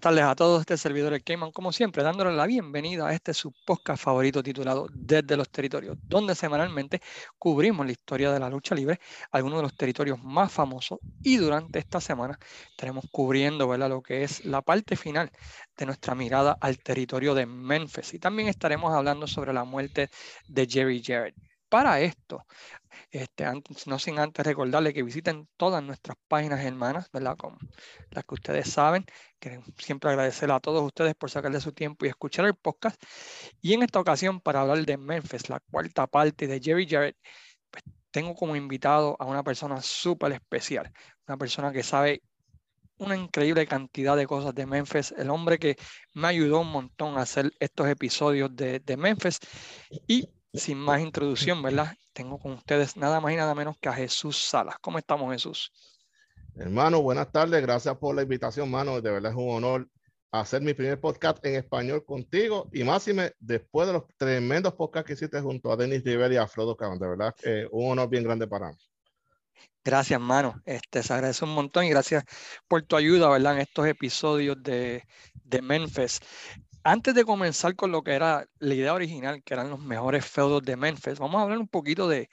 Tardes a todos, este servidor el Cayman, como siempre, dándole la bienvenida a este su podcast favorito titulado Desde los Territorios, donde semanalmente cubrimos la historia de la lucha libre, algunos de los territorios más famosos, y durante esta semana estaremos cubriendo ¿verdad? lo que es la parte final de nuestra mirada al territorio de Memphis, y también estaremos hablando sobre la muerte de Jerry Jarrett. Para esto, este, no sin antes recordarle que visiten todas nuestras páginas hermanas, ¿verdad? Como las que ustedes saben. Queremos siempre agradecer a todos ustedes por sacarle su tiempo y escuchar el podcast. Y en esta ocasión, para hablar de Memphis, la cuarta parte de Jerry Jarrett, pues tengo como invitado a una persona súper especial, una persona que sabe una increíble cantidad de cosas de Memphis, el hombre que me ayudó un montón a hacer estos episodios de, de Memphis y sin más introducción, ¿verdad? Tengo con ustedes nada más y nada menos que a Jesús Salas. ¿Cómo estamos, Jesús? Hermano, buenas tardes. Gracias por la invitación, hermano. De verdad es un honor hacer mi primer podcast en español contigo y más después de los tremendos podcasts que hiciste junto a Denis Rivera y a Frodo Caban. De verdad, eh, un honor bien grande para mí. Gracias, hermano. Este, se agradece un montón y gracias por tu ayuda, ¿verdad? En estos episodios de, de Memphis antes de comenzar con lo que era la idea original, que eran los mejores feudos de Memphis, vamos a hablar un poquito de,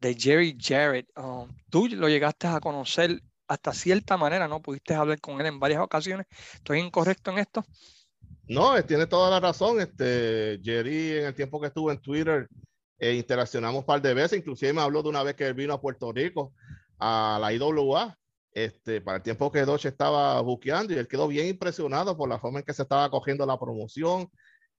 de Jerry Jarrett. Um, tú lo llegaste a conocer hasta cierta manera, ¿no? Pudiste hablar con él en varias ocasiones. ¿Estoy incorrecto en esto? No, tiene toda la razón. Este, Jerry, en el tiempo que estuvo en Twitter, eh, interaccionamos un par de veces. Inclusive me habló de una vez que él vino a Puerto Rico a la IWA este, para el tiempo que Doche estaba buqueando y él quedó bien impresionado por la forma en que se estaba cogiendo la promoción.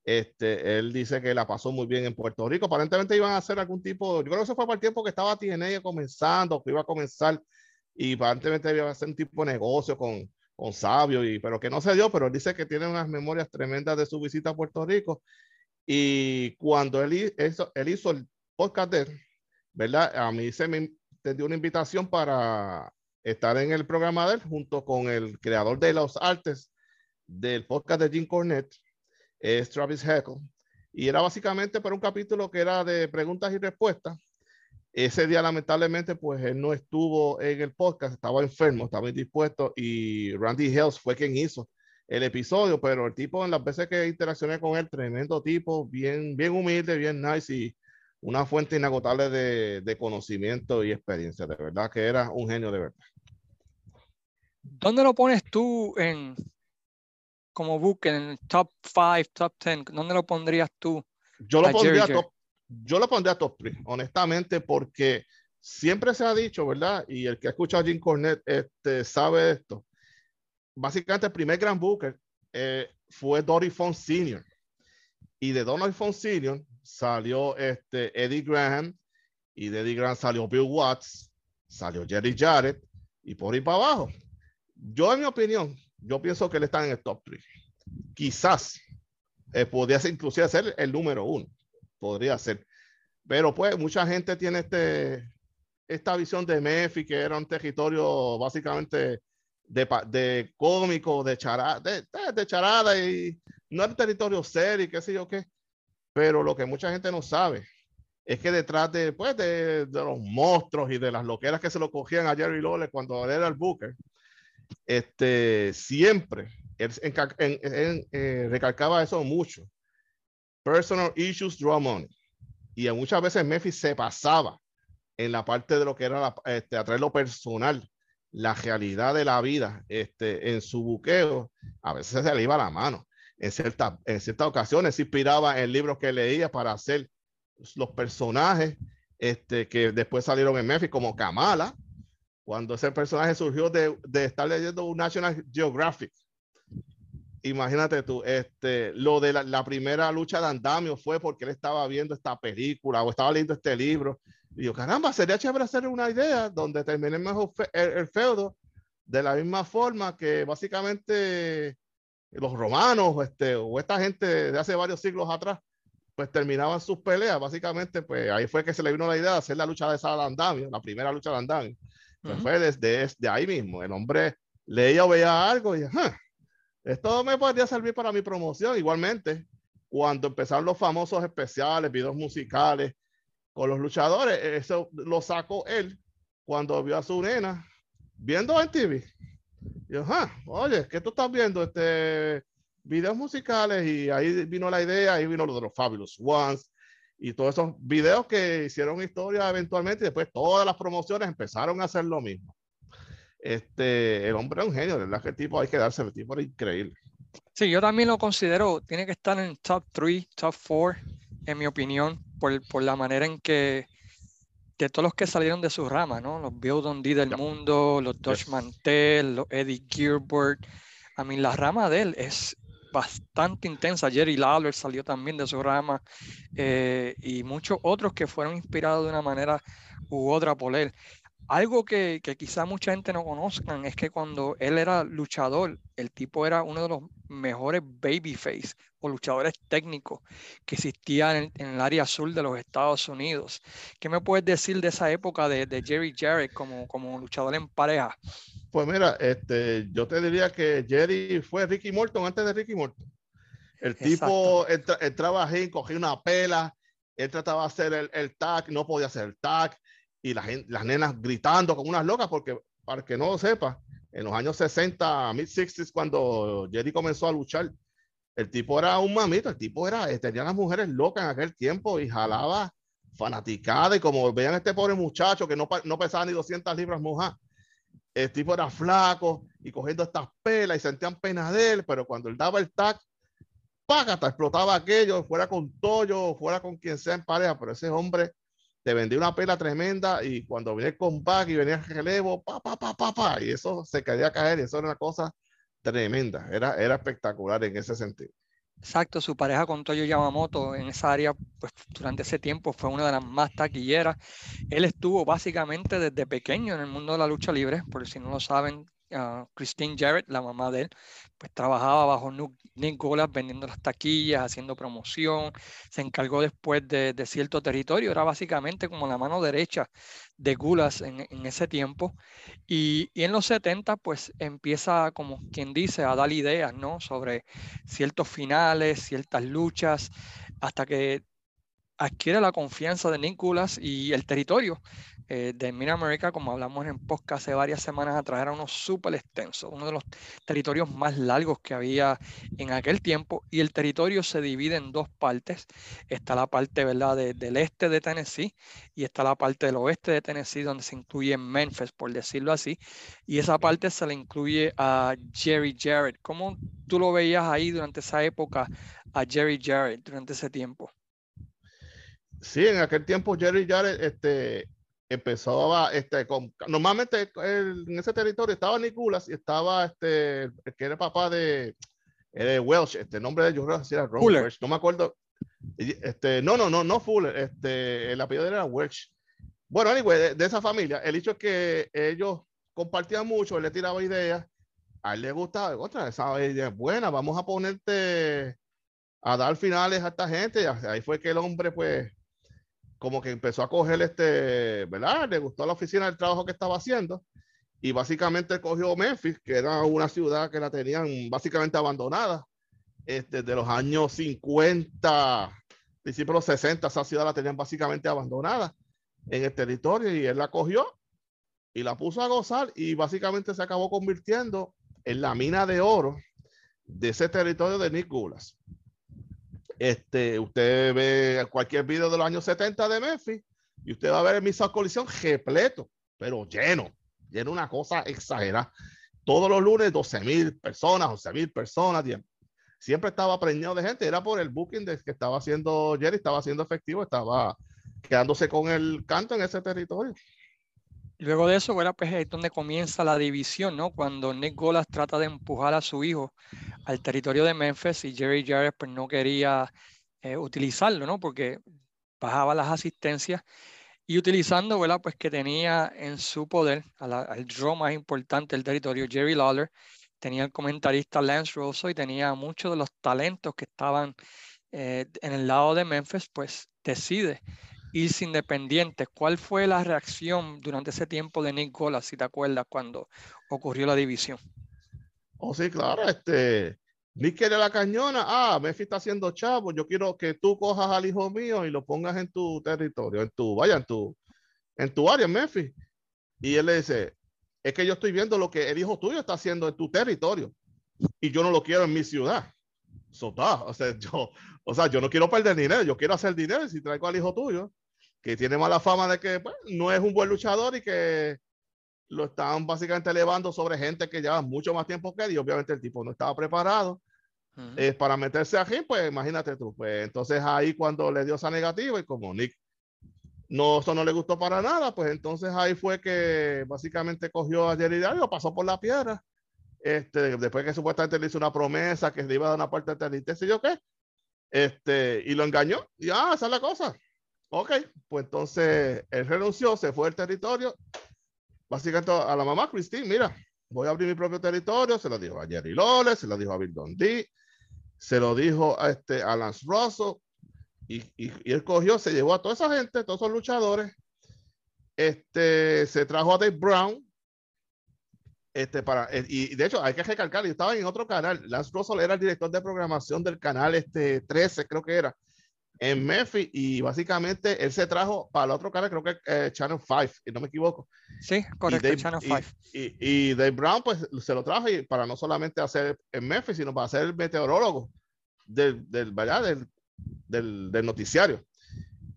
Este, él dice que la pasó muy bien en Puerto Rico. Aparentemente iban a hacer algún tipo, yo creo que eso fue para el tiempo que estaba TNA comenzando, que iba a comenzar y aparentemente iba a hacer un tipo de negocio con, con Sabio, y, pero que no se dio, pero él dice que tiene unas memorias tremendas de su visita a Puerto Rico. Y cuando él, hizo, él el podcast de ¿verdad? A mí se me dio una invitación para estar en el programa de él junto con el creador de los artes del podcast de Jim Cornette, es Travis Heckle. Y era básicamente para un capítulo que era de preguntas y respuestas. Ese día, lamentablemente, pues él no estuvo en el podcast, estaba enfermo, estaba indispuesto y Randy Hills fue quien hizo el episodio, pero el tipo en las veces que interaccioné con él, tremendo tipo, bien, bien humilde, bien nice y una fuente inagotable de, de conocimiento y experiencia. De verdad que era un genio de verdad. ¿Dónde lo pones tú en como book en top 5, top 10? ¿Dónde lo pondrías tú? Yo lo pondría top, yo lo pondría top 3, honestamente, porque siempre se ha dicho, ¿verdad? Y el que ha escuchado a Jim Cornette este, sabe esto. Básicamente, el primer Grand Booker eh, fue Dory Font Sr. Y de Dory Font Sr. salió este, Eddie Graham, y de Eddie Graham salió Bill Watts, salió Jerry Jarrett, y por ahí para abajo. Yo, en mi opinión, yo pienso que él está en el top 3. Quizás eh, podría ser, inclusive ser el número uno. Podría ser. Pero pues mucha gente tiene este, esta visión de Memphis, que era un territorio básicamente de, de cómico, de charada, de, charada y no era territorio serio qué sé yo qué. Pero lo que mucha gente no sabe es que detrás de, pues, de, de los monstruos y de las loqueras que se lo cogían a Jerry Lawler cuando era el Booker, este, siempre, él, eh, recalcaba eso mucho. Personal issues draw money. Y muchas veces Memphis se pasaba en la parte de lo que era la, este, atraer lo personal, la realidad de la vida, este, en su buqueo, a veces se le iba la mano. En, cierta, en ciertas ocasiones se inspiraba en libros que leía para hacer los personajes este, que después salieron en Memphis, como Kamala, cuando ese personaje surgió de, de estar leyendo un National Geographic. Imagínate tú, este, lo de la, primera lucha de andamio fue porque él estaba viendo esta película o estaba leyendo este libro. Y yo, caramba, sería chévere hacer una idea donde termine mejor el, feudo de la misma forma que básicamente los romanos este, o esta gente de hace varios siglos atrás, pues terminaban sus peleas. Básicamente, pues ahí fue que se le vino la idea de hacer la lucha de esa de andamio, la primera lucha de andamio. Pues fue desde, ahí mismo. El hombre leía o veía algo y esto me podría servir para mi promoción. Igualmente, cuando empezaron los famosos especiales, videos musicales con los luchadores, eso lo sacó él cuando vio a su nena viendo en TV. Y yo, ah, oye, ¿qué tú estás viendo? Este, videos musicales y ahí vino la idea, ahí vino lo de los Fabulous Ones y todos esos videos que hicieron historia eventualmente y después todas las promociones empezaron a hacer lo mismo. Este, el hombre es un genio, ¿verdad? Que tipo hay que darse, el tipo era increíble. Sí, yo también lo considero, tiene que estar en top 3, top 4, en mi opinión, por, por, la manera en que de todos los que salieron de su rama, ¿no? Los Bill Dundee del mundo, los Dutch Mantel, los Eddie Gilbert. A mí la rama de él es bastante intensa. Jerry Lawler salió también de su rama eh, y muchos otros que fueron inspirados de una manera u otra por él. Algo que, que quizá mucha gente no conozcan es que cuando él era luchador, el tipo era uno de los mejores babyface o luchadores técnicos que existían en, el área azul de los Estados Unidos. ¿Qué me puedes decir de esa época de, de Jerry Jarrett como, como luchador en pareja? Pues mira, este, yo te diría que Jerry fue Ricky Morton antes de Ricky Morton. El tipo entraba ahí, cogía una pela, él trataba de hacer el, el tag, no podía hacer el tag, y la las nenas gritando como unas locas, porque para que no lo sepa, en los años 60, mid-60s, cuando Jerry comenzó a luchar, el tipo era un mamito, el tipo era, eh, tenía las mujeres locas en aquel tiempo y jalaba fanaticada y como vean este pobre muchacho que no, no pesaba ni 200 libras mojadas, el tipo era flaco y cogiendo estas pelas y sentían pena de él, pero cuando él daba el tag, págata, explotaba aquello, fuera con Toyo, fuera con quien sea en pareja, pero ese hombre te vendía una pela tremenda y cuando venía el comeback y venía el relevo, pa, pa, pa, pa, pa, y eso se quería caer y eso era una cosa tremenda, era, era espectacular en ese sentido. Exacto, su pareja con Toyo Yamamoto en esa área, pues durante ese tiempo fue una de las más taquilleras. Él estuvo básicamente desde pequeño en el mundo de la lucha libre, por si no lo saben, Christine Jarrett, la mamá de él, pues trabajaba bajo Nick Golas vendiendo las taquillas, haciendo promoción, se encargó después de, cierto territorio, era básicamente como la mano derecha de Gulas en, ese tiempo. Y, y, en los 70, pues empieza, como quien dice, a dar ideas, ¿no? Sobre ciertos finales, ciertas luchas, hasta que adquiere la confianza de Nicolás y el territorio eh, de Mid America, como hablamos en podcast hace varias semanas atrás, era uno súper extenso, uno de los territorios más largos que había en aquel tiempo y el territorio se divide en dos partes. Está la parte ¿verdad? del este de Tennessee y está la parte del oeste de Tennessee donde se incluye Memphis, por decirlo así, y esa parte se le incluye a Jerry Jarrett. ¿Cómo tú lo veías ahí durante esa época a Jerry Jarrett durante ese tiempo? Sí, en aquel tiempo Jerry Jarrett este, empezó a, este, con, normalmente en ese territorio estaba Nicolas y estaba este, que era papá de, Welsh, este nombre de ellos era Ron Welsh, no me acuerdo. Este, no, no, no, no Fuller, este, el apellido era Welsh. Bueno, anyway, de, esa familia, el hecho es que ellos compartían mucho, él le tiraba ideas, a él le gustaba, otra, esa idea es buena, vamos a ponerte a dar finales a esta gente, ahí fue que el hombre, pues, como que empezó a coger este, ¿verdad? Le gustó la oficina del trabajo que estaba haciendo y básicamente cogió Memphis, que era una ciudad que la tenían básicamente abandonada este, de los años 50, principios de los 60, esa ciudad la tenían básicamente abandonada en el territorio y él la cogió y la puso a gozar y básicamente se acabó convirtiendo en la mina de oro de ese territorio de Nick Gulas. Este, usted ve cualquier video de los años 70 de Memphis y usted va a ver el Misa Colisión repleto, pero lleno, lleno una cosa exagerada. Todos los lunes 12 mil personas, 11 mil personas, siempre estaba preñado de gente, era por el booking de que estaba haciendo Jerry, estaba haciendo efectivo, estaba quedándose con el canto en ese territorio. Luego de eso, bueno, pues es donde comienza la división, ¿no? Cuando Nick Golas trata de empujar a su hijo al territorio de Memphis y Jerry Jarrett pues no quería eh, utilizarlo, ¿no? Porque bajaba las asistencias y utilizando, ¿verdad? Pues que tenía en su poder al draw más importante del territorio, Jerry Lawler, tenía el comentarista Lance Rosso y tenía muchos de los talentos que estaban eh, en el lado de Memphis, pues decide irse independiente. ¿Cuál fue la reacción durante ese tiempo de Nick Golas, si te acuerdas, cuando ocurrió la división? Oh, sí, claro, este, Nick quiere la cañona, ah, Memphis está haciendo chavo, yo quiero que tú cojas al hijo mío y lo pongas en tu territorio, en tu, vaya, en tu, en tu área, Memphis. Y él le dice, es que yo estoy viendo lo que el hijo tuyo está haciendo en tu territorio y yo no lo quiero en mi ciudad. o sea, yo, o sea, yo no quiero perder dinero, yo quiero hacer dinero si traigo al hijo tuyo, que tiene mala fama de que pues, no es un buen luchador y que lo están básicamente elevando sobre gente que lleva mucho más tiempo que él y obviamente el tipo no estaba preparado eh, para meterse aquí, pues imagínate tú, pues entonces ahí cuando le dio esa negativa y como Nick no, eso no le gustó para nada, pues entonces ahí fue que básicamente cogió a Jerry Dario, pasó por la piedra, este, después que supuestamente le hizo una promesa que le iba a dar una parte de y yo qué, este, y lo engañó, y ah, esa es la cosa. Ok, pues entonces él renunció, se fue del territorio, básicamente a la mamá Christine, mira, voy a abrir mi propio territorio, se lo dijo a Jerry Lawler, se lo dijo a Bill Dundee, se lo dijo a, este, a Lance Russell, y, y, él cogió, se llevó a toda esa gente, todos esos luchadores, este, se trajo a Dave Brown, este, para, eh, y de hecho hay que recalcar, yo estaba en otro canal, Lance Russell era el director de programación del canal este 13, creo que era, en Memphis, y básicamente él se trajo para el otro canal, creo que eh, Channel 5, y no me equivoco. Sí, correcto, Channel 5. Y, y, Dave Brown, pues se lo trajo y para no solamente hacer en Memphis, sino para ser el meteorólogo del, del, del del, del, noticiario,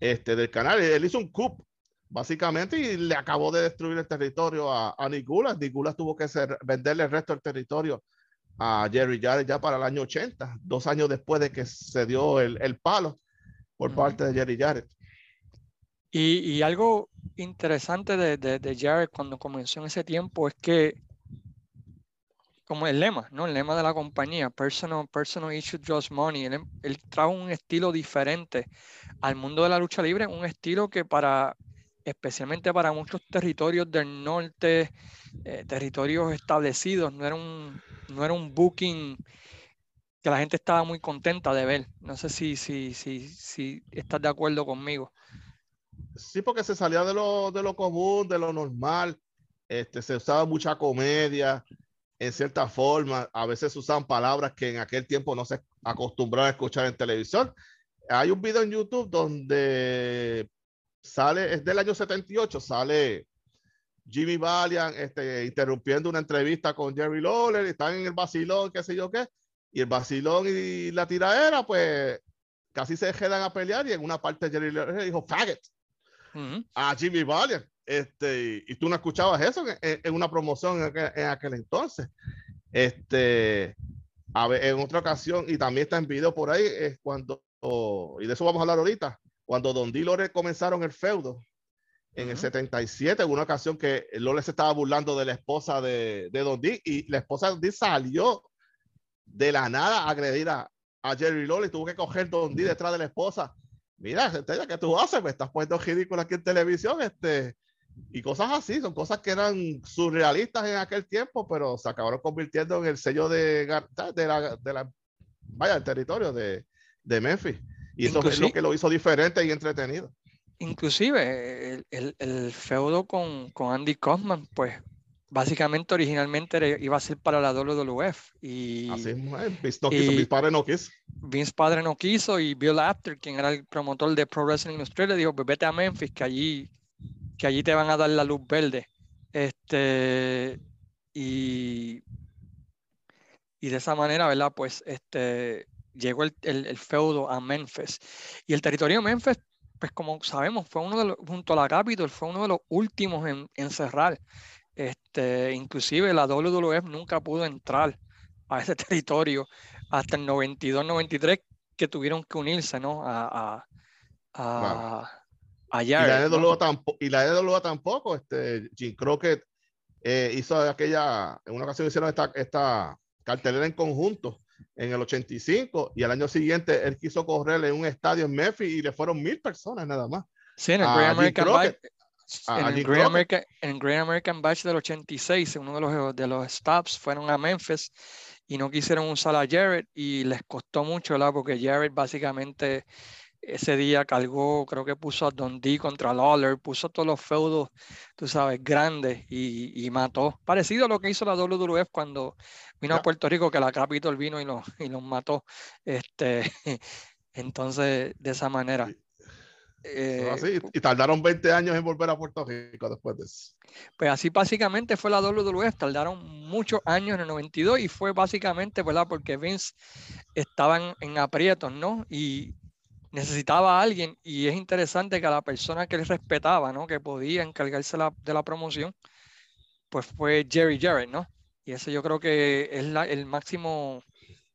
este, del canal. Él hizo un coup, básicamente, y le acabó de destruir el territorio a, a Nicolas. Nicolas tuvo que ser, venderle el resto del territorio a Jerry Jarrett ya para el año 80, dos años después de que se dio el, el palo por parte de Jerry Jarrett. Y, y algo interesante de, de, de, Jarrett cuando comenzó en ese tiempo es que, como el lema, ¿no? El lema de la compañía, personal, personal issue draws money. Él, él trae un estilo diferente al mundo de la lucha libre, un estilo que para, especialmente para muchos territorios del norte, eh, territorios establecidos, no era un, no era un booking que la gente estaba muy contenta de ver. No sé si, si, si, si estás de acuerdo conmigo. Sí, porque se salía de lo, de lo común, de lo normal. Este, se usaba mucha comedia, en cierta forma. A veces usaban palabras que en aquel tiempo no se acostumbraban a escuchar en televisión. Hay un video en YouTube donde sale, es del año 78, sale Jimmy Valiant este, interrumpiendo una entrevista con Jerry Lawler, están en el vacilón, qué sé yo qué, y el vacilón y la tiradera, pues casi se quedan a pelear y en una parte Jerry le dijo faggot a Jimmy Valiant. Este, y tú no escuchabas eso en, una promoción en aquel, entonces. Este, a ver, en otra ocasión, y también está en video por ahí, es cuando, y de eso vamos a hablar ahorita, cuando Don D. Lore comenzaron el feudo en el 77, en una ocasión que Lore se estaba burlando de la esposa de, de Don D, y la esposa de Don D salió de la nada agredir a, Jerry Lawler, tuvo que coger Don D detrás de la esposa. Mira, ya que tú haces? Me estás poniendo ridículo aquí en televisión, este, y cosas así, son cosas que eran surrealistas en aquel tiempo, pero se acabaron convirtiendo en el sello de, de, la, de la, vaya, el territorio de, de Memphis. Y eso es lo que lo hizo diferente y entretenido. Inclusive el, el, el feudo con, con Andy Kaufman, pues básicamente originalmente iba a ser para la WWF. Y, Así Vince, no quiso, Vince padre no quiso. Vince padre no quiso y Bill Apter, quien era el promotor de Pro Wrestling Australia, dijo, pues vete a Memphis, que allí, que allí te van a dar la luz verde. Este, y, y de esa manera, ¿verdad? Pues este, llegó el, el, feudo a Memphis. Y el territorio de Memphis, pues como sabemos, fue uno de los, junto a la Capitol, fue uno de los últimos en, en cerrar. Este, inclusive la WWF nunca pudo entrar a ese territorio hasta el 92-93 que tuvieron que unirse, ¿no? A, a, a, y, la EWA tampoco, y la tampoco, este, Jim Crockett eh, hizo aquella, en una ocasión hicieron esta, esta cartelera en conjunto en el 85 y al año siguiente él quiso correr en un estadio en Memphis y le fueron mil personas nada más. Sí, en el Great American en, el Great American, en Great American Batch del 86, uno de los, de los stops fueron a Memphis y no quisieron usar a Jared y les costó mucho, ¿verdad? Porque Jared básicamente ese día cargó, creo que puso a Don D contra Lawler, puso todos los feudos, tú sabes, grandes y, y, mató. Parecido a lo que hizo la WWF cuando vino a Puerto Rico, que la Capitol vino y los, y los mató. Este, entonces, de esa manera. Eh, y tardaron 20 años en volver a Puerto Rico después de eso. Pues así básicamente fue la WWE, tardaron muchos años en el 92 y fue básicamente, ¿verdad? Porque Vince estaban en aprietos, ¿no? Y necesitaba a alguien y es interesante que a la persona que él respetaba, ¿no? Que podía encargarse de la promoción, pues fue Jerry Jarrett, ¿no? Y ese yo creo que es el máximo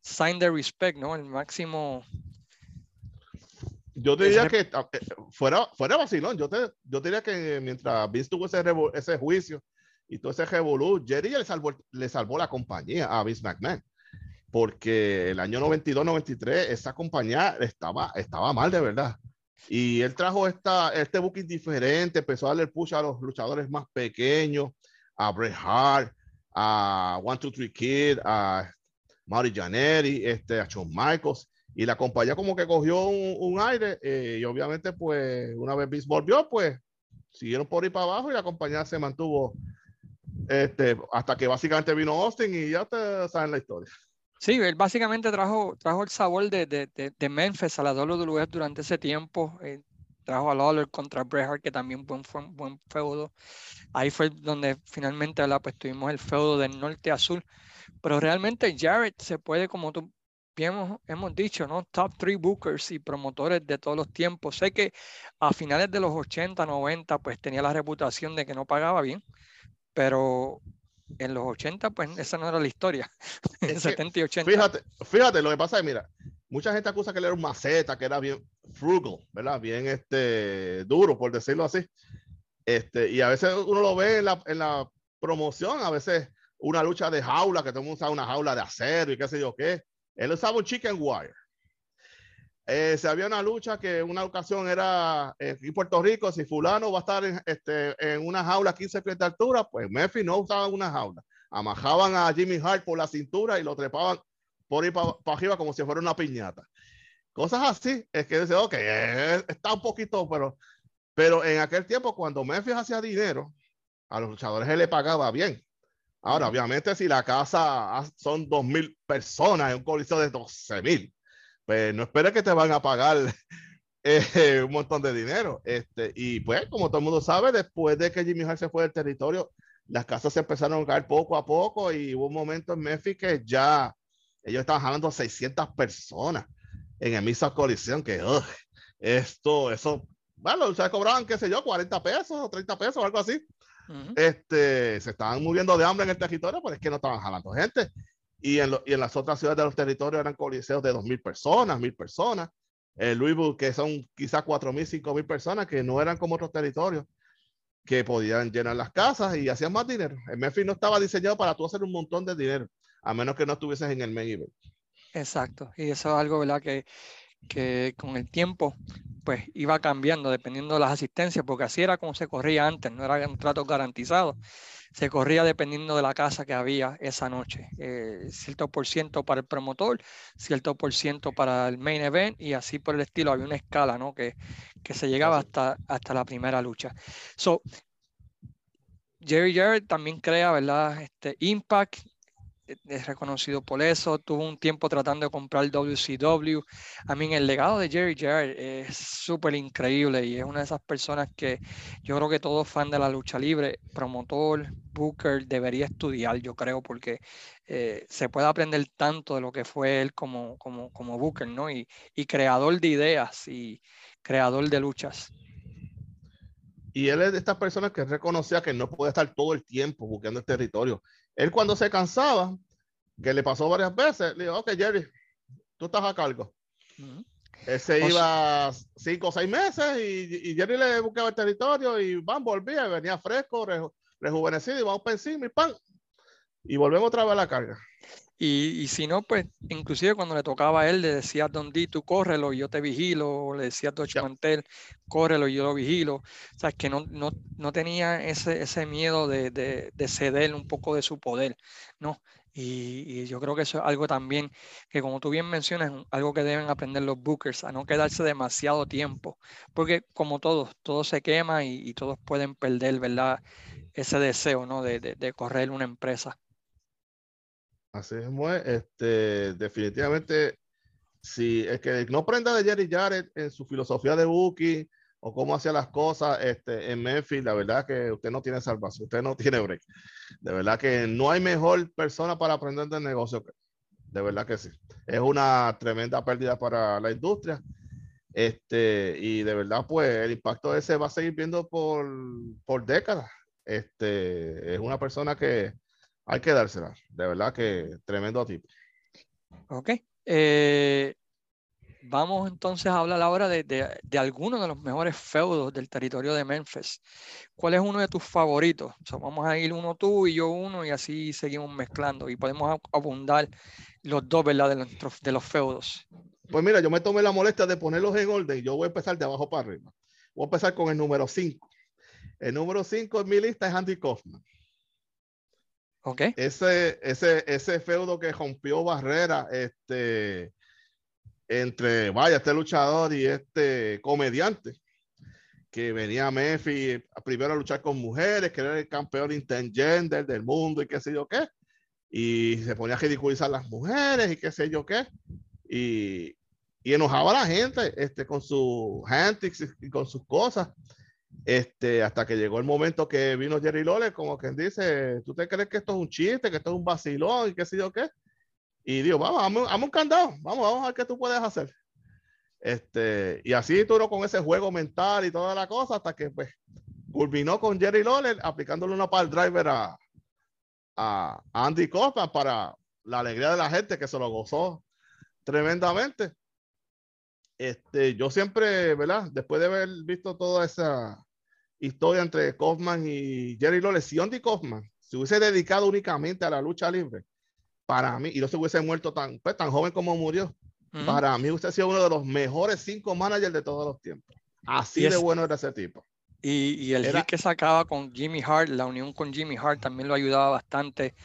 sign de respect, ¿no? El máximo yo diría que fuera, fuera vacilón, yo, te, yo diría que mientras Vince tuvo ese, ese juicio y todo ese revolú, Jerry le salvó, le salvó la compañía a Vince McMahon. Porque el año 92-93 esa compañía estaba, estaba mal de verdad. Y él trajo esta, este booking diferente, empezó a darle push a los luchadores más pequeños, a Bret Hart, a One Two Three Kid, a Marty Jannetty, este, a Shawn Michaels y la compañía como que cogió un, aire eh, y obviamente pues una vez Vince volvió pues siguieron por ahí para abajo y la compañía se mantuvo este, hasta que básicamente vino Austin y ya ustedes saben la historia. Sí, él básicamente trajo, trajo el sabor de, de, de, Memphis a la WWE durante ese tiempo. Eh, trajo a Lawler contra Bret que también fue un buen feudo. Ahí fue donde finalmente pues, tuvimos el feudo del norte a sur. Pero realmente Jarrett se puede, como tú bien hemos, dicho, ¿no? Top three bookers y promotores de todos los tiempos. Sé que a finales de los 80, 90, pues tenía la reputación de que no pagaba bien, pero en los 80, pues esa no era la historia. en 70 y 80. Fíjate, fíjate, lo que pasa es, mira, mucha gente acusa que él era un maceta, que era bien frugal, ¿verdad? Bien este, duro, por decirlo así. Este, y a veces uno lo ve en la, en la promoción, a veces una lucha de jaula, que todo el mundo usa una jaula de acero y qué sé yo qué. Él usaba un chicken wire. Eh, si había una lucha que una ocasión era eh, en Puerto Rico, si fulano va a estar en, este, en una jaula 15 pies de altura, pues Memphis no usaba una jaula. Amajaban a Jimmy Hart por la cintura y lo trepaban por ahí para arriba como si fuera una piñata. Cosas así, es que dice, ok, eh, está un poquito, pero, pero en aquel tiempo cuando Memphis hacía dinero, a los luchadores él le pagaba bien. Ahora, obviamente, si la casa son 2.000 personas en un coliseo de 12.000, pues no esperes que te van a pagar eh, un montón de dinero. Este, y pues, como todo el mundo sabe, después de que Jimmy Hart se fue del territorio, las casas se empezaron a caer poco a poco y hubo un momento en Memphis que ya ellos estaban jalando 600 personas en el mismo colisión, que esto, eso, bueno, o sea, cobraban, qué sé yo, 40 pesos o 30 pesos o algo así este, se estaban muriendo de hambre en el territorio, pero es que no estaban jalando gente. Y en, y en las otras ciudades de los territorios eran coliseos de 2.000 personas, 1.000 personas. En Louisville, que son quizás 4.000, 5.000 personas, que no eran como otros territorios, que podían llenar las casas y hacían más dinero. El Memphis no estaba diseñado para tú hacer un montón de dinero, a menos que no estuvieses en el main Exacto, y eso es algo, ¿verdad? Que, que con el tiempo pues iba cambiando dependiendo de las asistencias, porque así era como se corría antes, no era un trato garantizado. Se corría dependiendo de la casa que había esa noche. Eh, cierto por ciento para el promotor, cierto por ciento para el main event y así por el estilo. Había una escala, ¿no? Que, que se llegaba hasta, hasta la primera lucha. So, Jerry Jarrett también crea, ¿verdad? Este Impact es reconocido por eso, tuvo un tiempo tratando de comprar WCW. A mí el legado de Jerry Jarrett es súper increíble y es una de esas personas que yo creo que todo fan de la lucha libre, promotor, booker, debería estudiar, yo creo, porque eh, se puede aprender tanto de lo que fue él como, como, como booker, ¿no? Y, y creador de ideas y creador de luchas. Y él es de estas personas que reconocía que no puede estar todo el tiempo buscando el territorio. Él cuando se cansaba, que le pasó varias veces, le dijo, ok, Jerry, tú estás a cargo. Él se iba cinco o seis meses y, Jerry le buscaba el territorio y van, volvía, venía fresco, rejuvenecido y vamos para encima y pan. Y volvemos otra vez a la carga. Y, si no, pues inclusive cuando le tocaba a él, le decía Don D, tú córrelo y yo te vigilo, o le decía a Tocho Mantel, córrelo y yo lo vigilo. O sea, que no, no, no tenía ese, ese miedo de, de, de, ceder un poco de su poder, ¿no? Y, yo creo que eso es algo también que, como tú bien mencionas, algo que deben aprender los bookers, a no quedarse demasiado tiempo, porque como todos, todo se quema y, y todos pueden perder, ¿verdad? Ese deseo, ¿no? De, de correr una empresa. Así es, este, definitivamente, si es que no prenda de Jerry Jarrett en su filosofía de booking o cómo hacía las cosas este, en Memphis, la verdad que usted no tiene salvación, usted no tiene break. De verdad que no hay mejor persona para aprender del negocio que de verdad que sí. Es una tremenda pérdida para la industria. Este, y de verdad, pues el impacto ese va a seguir viendo por, por décadas. Este, es una persona que hay que dársela. De verdad que tremendo tipo. Ok. Eh, vamos entonces a hablar ahora de, de, de, algunos de los mejores feudos del territorio de Memphis. ¿Cuál es uno de tus favoritos? vamos a ir uno tú y yo uno y así seguimos mezclando y podemos abundar los dos, ¿verdad? De los, de los feudos. Pues mira, yo me tomé la molestia de ponerlos en orden yo voy a empezar de abajo para arriba. Voy a empezar con el número 5. El número 5 en mi lista es Andy Kaufman. Ok. Ese, ese, ese feudo que rompió barrera este, entre, vaya, este luchador y este comediante que venía a Memphis primero a luchar con mujeres, que era el campeón intergender del mundo y qué sé yo qué. Y se ponía a ridiculizar a las mujeres y qué sé yo qué. Y, y enojaba a la gente este, con sus antics y con sus cosas. Este, hasta que llegó el momento que vino Jerry Lawler, como quien dice, ¿tú te crees que esto es un chiste, que esto es un vacilón y qué sé yo qué? Y digo, vamos, vamos, un candado, vamos, vamos a ver qué tú puedes hacer. Este, y así tú con ese juego mental y toda la cosa, hasta que pues culminó con Jerry Lawler aplicándole una pal driver a, a Andy Kaufman para la alegría de la gente que se lo gozó tremendamente. Este, yo siempre, ¿verdad? Después de haber visto toda esa historia entre Kaufman y Jerry Lawler, si Andy Kaufman se hubiese dedicado únicamente a la lucha libre, para mí, y no se hubiese muerto tan, pues, tan joven como murió, para mí usted ha sido uno de los mejores cinco managers de todos los tiempos. Así de bueno era ese tipo. Y, y el era... que sacaba con Jimmy Hart, la unión con Jimmy Hart también lo ayudaba bastante,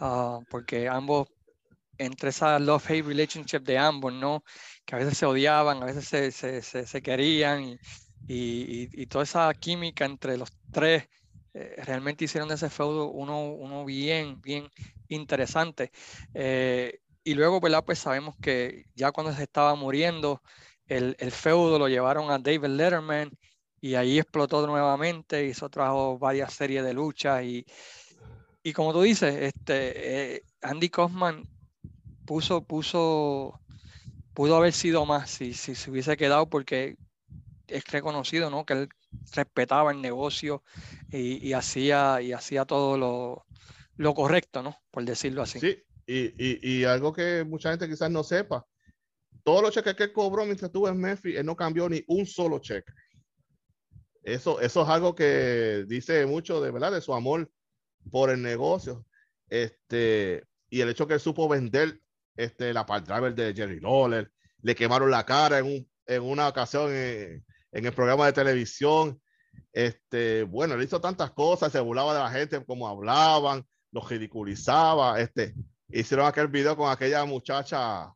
uh, porque ambos, entre esa love-hate relationship de ambos, ¿no? que a veces se odiaban, a veces se, se, se, se querían y, y, y, toda esa química entre los tres eh, realmente hicieron de ese feudo uno, uno bien, bien interesante. Eh, y luego, ¿verdad? Pues sabemos que ya cuando se estaba muriendo, el, el feudo lo llevaron a David Letterman y ahí explotó nuevamente, hizo trajo varias series de luchas y, y como tú dices, este, eh, Andy Kaufman puso, puso pudo haber sido más si, si se hubiese quedado porque es reconocido, ¿no? Que él respetaba el negocio y, hacía, y hacía todo lo, lo, correcto, ¿no? Por decirlo así. Sí, y, y, y, algo que mucha gente quizás no sepa, todos los cheques que él cobró mientras estuvo en Memphis, él no cambió ni un solo cheque. Eso, eso es algo que dice mucho de verdad de su amor por el negocio. Este, y el hecho que él supo vender este, la part driver de Jerry Lawler, le quemaron la cara en, un, en una ocasión en, en, el programa de televisión. Este, bueno, él hizo tantas cosas, se burlaba de la gente como hablaban, los ridiculizaba. Este, hicieron aquel video con aquella muchacha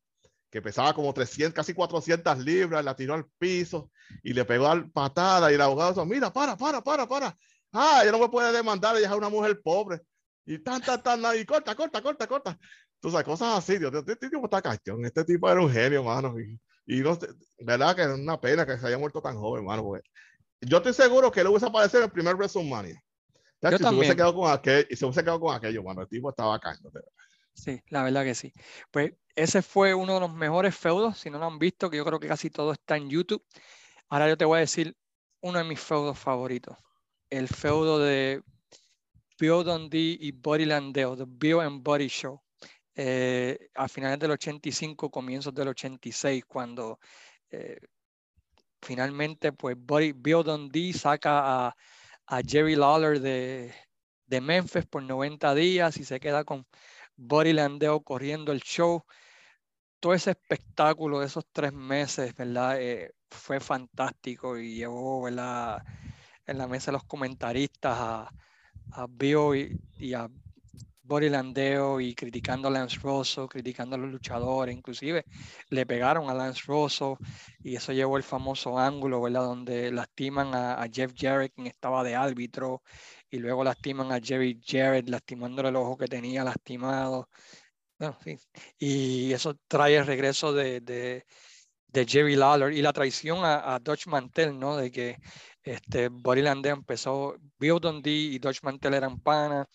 que pesaba como 300, casi 400 libras, la tiró al piso y le pegó al patada y el abogado dijo, mira, para, para, para, para. Ah, ella no me puede demandar, ella es una mujer pobre. Y tan, tan, tan, y corta, corta, corta, corta. Sabes, cosas así, Dios, este tipo está castión, este tipo era un genio, mano, y, y no, verdad que es una pena que se haya muerto tan joven, mano, porque yo estoy seguro que él hubiese aparecido en el primer WrestleMania. Yo si se hubiese quedado con aquel, y se hubiese quedado con aquello, mano, el tipo estaba cayendo. Sí, la verdad que sí. Pues ese fue uno de los mejores feudos, si no lo han visto, que yo creo que casi todo está en YouTube. Ahora yo te voy a decir uno de mis feudos favoritos, el feudo de Bill Dundee y Body Landeo, The Bill and Body Show eh, a finales del 85, comienzos del 86, cuando eh, finalmente pues Bill Dundee saca a, a Jerry Lawler de, de, Memphis por 90 días y se queda con Buddy Landeo corriendo el show. Todo ese espectáculo de esos tres meses, ¿verdad? Eh, fue fantástico y llevó, ¿verdad? En la mesa de los comentaristas a, a Bill y, y a Landeo y criticando a Lance Rosso, criticando a los luchadores, inclusive le pegaron a Lance Rosso y eso llevó el famoso ángulo, ¿verdad? Donde lastiman a, Jeff Jarrett, quien estaba de árbitro, y luego lastiman a Jerry Jarrett, lastimándole el ojo que tenía lastimado. Bueno, sí. Y eso trae el regreso de, de, de Jerry Lawler y la traición a, a Dutch Mantel, ¿no? De que este, Lander empezó, vio Dundee y Dutch Mantel eran panas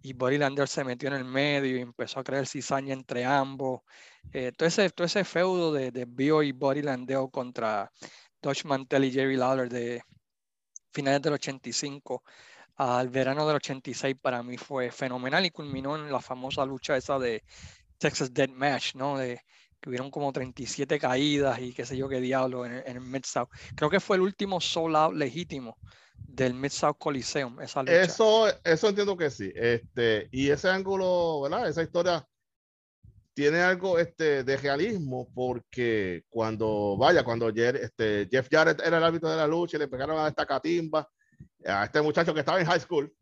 y Buddy Lander se metió en el medio y empezó a crear cizaña entre ambos. Eh, todo, ese, feudo de, de Bio y Buddy Landeo contra Dutch Mantel y Jerry Lawler de finales del 85 al verano del 86 para mí fue fenomenal y culminó en la famosa lucha esa de Texas Dead Match, ¿no? De, que hubieron como 37 caídas y qué sé yo qué diablo en, el Mid-South. Creo que fue el último sold out legítimo del Mid-South Coliseum, esa lucha. Eso, eso entiendo que sí. Este, y ese ángulo, ¿verdad? Esa historia tiene algo este, de realismo porque cuando, vaya, cuando este, Jeff Jarrett era el árbitro de la lucha y le pegaron a esta catimba, a este muchacho que estaba en high school,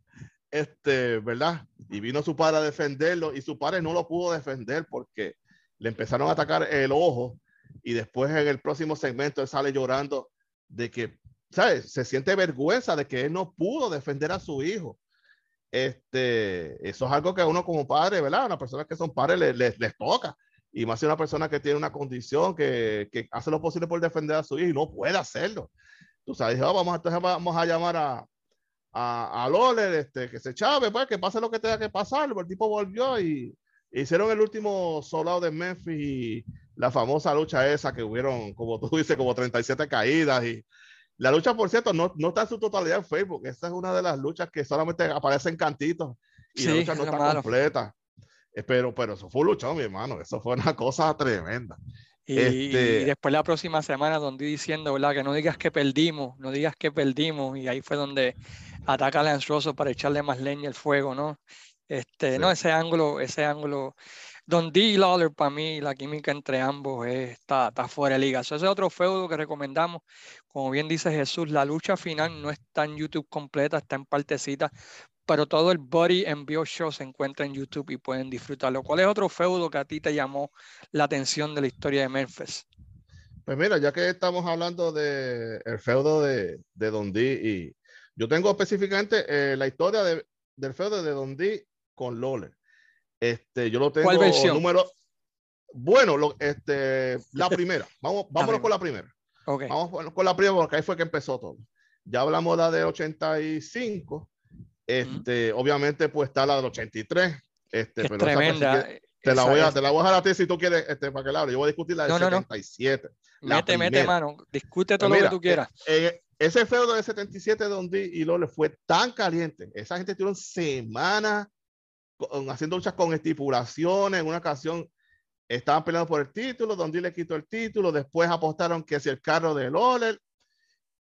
este, ¿verdad? Y vino su padre a defenderlo y su padre no lo pudo defender porque le empezaron a atacar el ojo y después en el próximo segmento él sale llorando de que, ¿sabes? Se siente vergüenza de que él no pudo defender a su hijo. Este, eso es algo que a uno como padre, ¿verdad? A las personas que son padres les, les, toca. Y más si una persona que tiene una condición que, que, hace lo posible por defender a su hijo y no puede hacerlo. Tú sabes, oh, vamos, entonces vamos a llamar a, a, a Loler, este, que se chave, pues que pase lo que tenga que pasar. El tipo volvió y hicieron el último soldado de Memphis y la famosa lucha esa que hubieron, como tú dices, como 37 caídas y la lucha, por cierto, no, no está en su totalidad en Facebook. Esta es una de las luchas que solamente aparecen cantitos y la lucha no está completa. Eh, pero, pero eso fue un luchón, mi hermano. Eso fue una cosa tremenda. Y, este... después la próxima semana, donde diciendo, ¿verdad? Que no digas que perdimos, no digas que perdimos. Y ahí fue donde ataca a Lance para echarle más leña al fuego, ¿no? Este, no, ese ángulo, ese ángulo. Don D y Lawler, para mí, la química entre ambos está, está, fuera de liga. ese es otro feudo que recomendamos. Como bien dice Jesús, la lucha final no está en YouTube completa, está en partecita, pero todo el Body Envio Show se encuentra en YouTube y pueden disfrutarlo. ¿Cuál es otro feudo que a ti te llamó la atención de la historia de Memphis? Pues mira, ya que estamos hablando del el feudo de, de Don D, y yo tengo específicamente eh, la historia de, del feudo de Don D con Loler. Este, yo lo tengo ¿Cuál versión? número. Bueno, lo, este, la primera. Vamos, vámonos con la primera. Okay. Vamos con la primera porque ahí fue que empezó todo. Ya hablamos de la del 85. Este, obviamente, pues está la del 83. Este, pero tremenda. te, la voy a, te la voy a dejar a ti si tú quieres, este, para que la hable. Yo voy a discutir la del no, 77. No. mete, mete mano. Discute todo lo que tú quieras. Eh, eh, ese feudo del 77 donde y Lole fue tan caliente. Esa gente tuvieron semanas haciendo luchas con estipulaciones. En una ocasión estaban peleando por el título, donde le quitó el título. Después apostaron que si el carro de Loller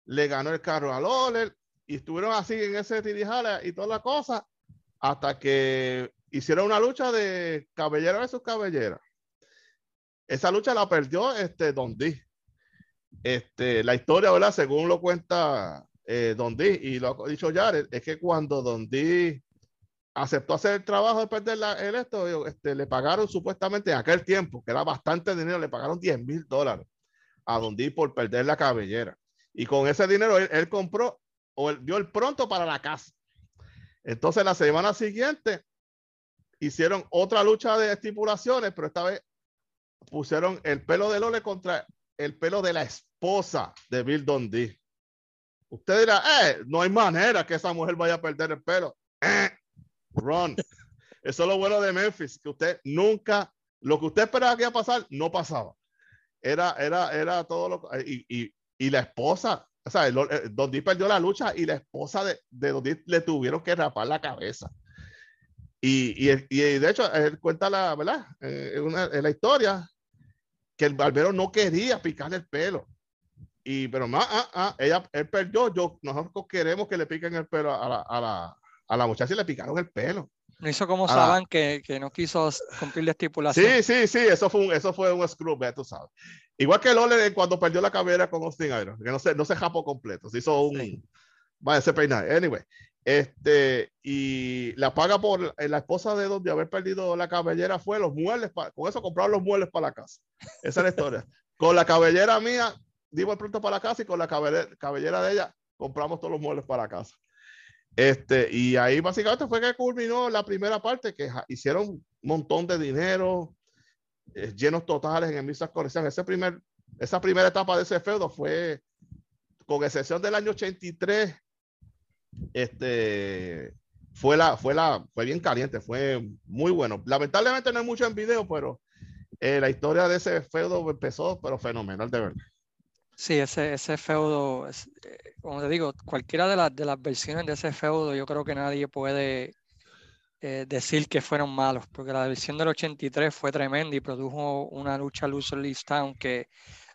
le ganó el carro a Loller y estuvieron así en ese tirijala y toda la cosa hasta que hicieron una lucha de cabellera versus cabellera. Esa lucha la perdió este Don. Este, la historia, ¿verdad? Según lo cuenta eh, Don y lo ha dicho Jared, es que cuando Don aceptó hacer el trabajo de perder el esto, este, le pagaron supuestamente en aquel tiempo, que era bastante dinero, le pagaron 10 mil dólares a Don D por perder la cabellera. Y con ese dinero él, compró o él dio el pronto para la casa. Entonces la semana siguiente hicieron otra lucha de estipulaciones, pero esta vez pusieron el pelo de Lole contra el pelo de la esposa de Bill Dundee. Usted dirá, eh, no hay manera que esa mujer vaya a perder el pelo. Eh, run. Eso es lo bueno de Memphis, que usted nunca, lo que usted esperaba que iba a pasar, no pasaba. Era, era, era todo lo y, y, y la esposa, o sea, eh, Dondi perdió la lucha y la esposa de, de Dondi le tuvieron que rapar la cabeza. Y, y, y de hecho, él cuenta la, ¿verdad? Eh, en, la historia que el barbero no quería picarle el pelo. Y, pero más, ah, ah, ella, él perdió, yo, nosotros queremos que le piquen el pelo a la, a la, a la muchacha le picaron el pelo. No hizo como. Saban que, que, no quiso cumplir la estipulación. Sí, sí, sí, eso fue un, eso fue un screw, tú sabes. Igual que Lole cuando perdió la cabera con Austin Iron, que no se, no se japó completo, se hizo un. Vaya, se peinar. Anyway, este, y la paga por la esposa de donde haber perdido la cabellera fue los muebles, con eso compraron los muebles para la casa. Esa es la historia. con la cabellera mía, dimos el pronto para la casa y con la cabellera, cabellera de ella compramos todos los muebles para la casa. Este, y ahí básicamente fue que culminó la primera parte, que hicieron un montón de dinero, eh, llenos totales en el Misas Colección. Ese primer esa primera etapa de ese feudo fue, con excepción del año 83, este, fue la, fue la, fue bien caliente, fue muy bueno. Lamentablemente no hay mucho en video, pero eh, la historia de ese feudo empezó, pero fenomenal de verdad. Sí, ese, ese feudo, eh, como te digo, cualquiera de, las de las versiones de ese feudo, yo creo que nadie puede eh, decir que fueron malos, porque la versión del 83 fue tremenda y produjo una lucha Loser Leaves Town que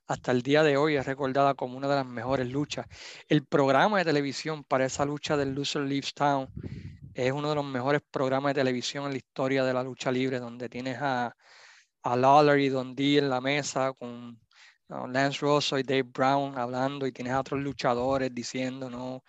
hasta el día de hoy es recordada como una de las mejores luchas. El programa de televisión para esa lucha del Loser Leaves Town es uno de los mejores programas de televisión en la historia de la lucha libre, donde tienes a, a Lawler y Don D en la mesa con Lance Rosso y Dave Brown hablando y tienes a otros luchadores diciendo, ¿no?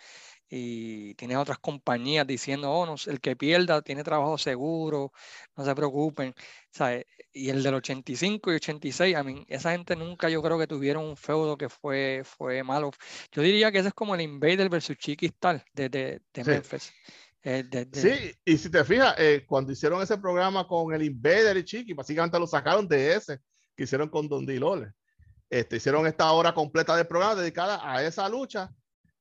y tienes otras compañías diciendo, oh, no, el que pierda tiene trabajo seguro, no se preocupen. ¿sabes? Y el del 85 y 86, a mí, esa gente nunca yo creo que tuvieron un feudo que fue, fue malo. Yo diría que ese es como el Invader versus Chiquistal de, de, de Memphis. Eh, sí, y si te fijas, eh, cuando hicieron ese programa con el Invader y Chiqui, básicamente lo sacaron de ese que hicieron con Don Dilole. Este, hicieron esta hora completa de programa dedicada a esa lucha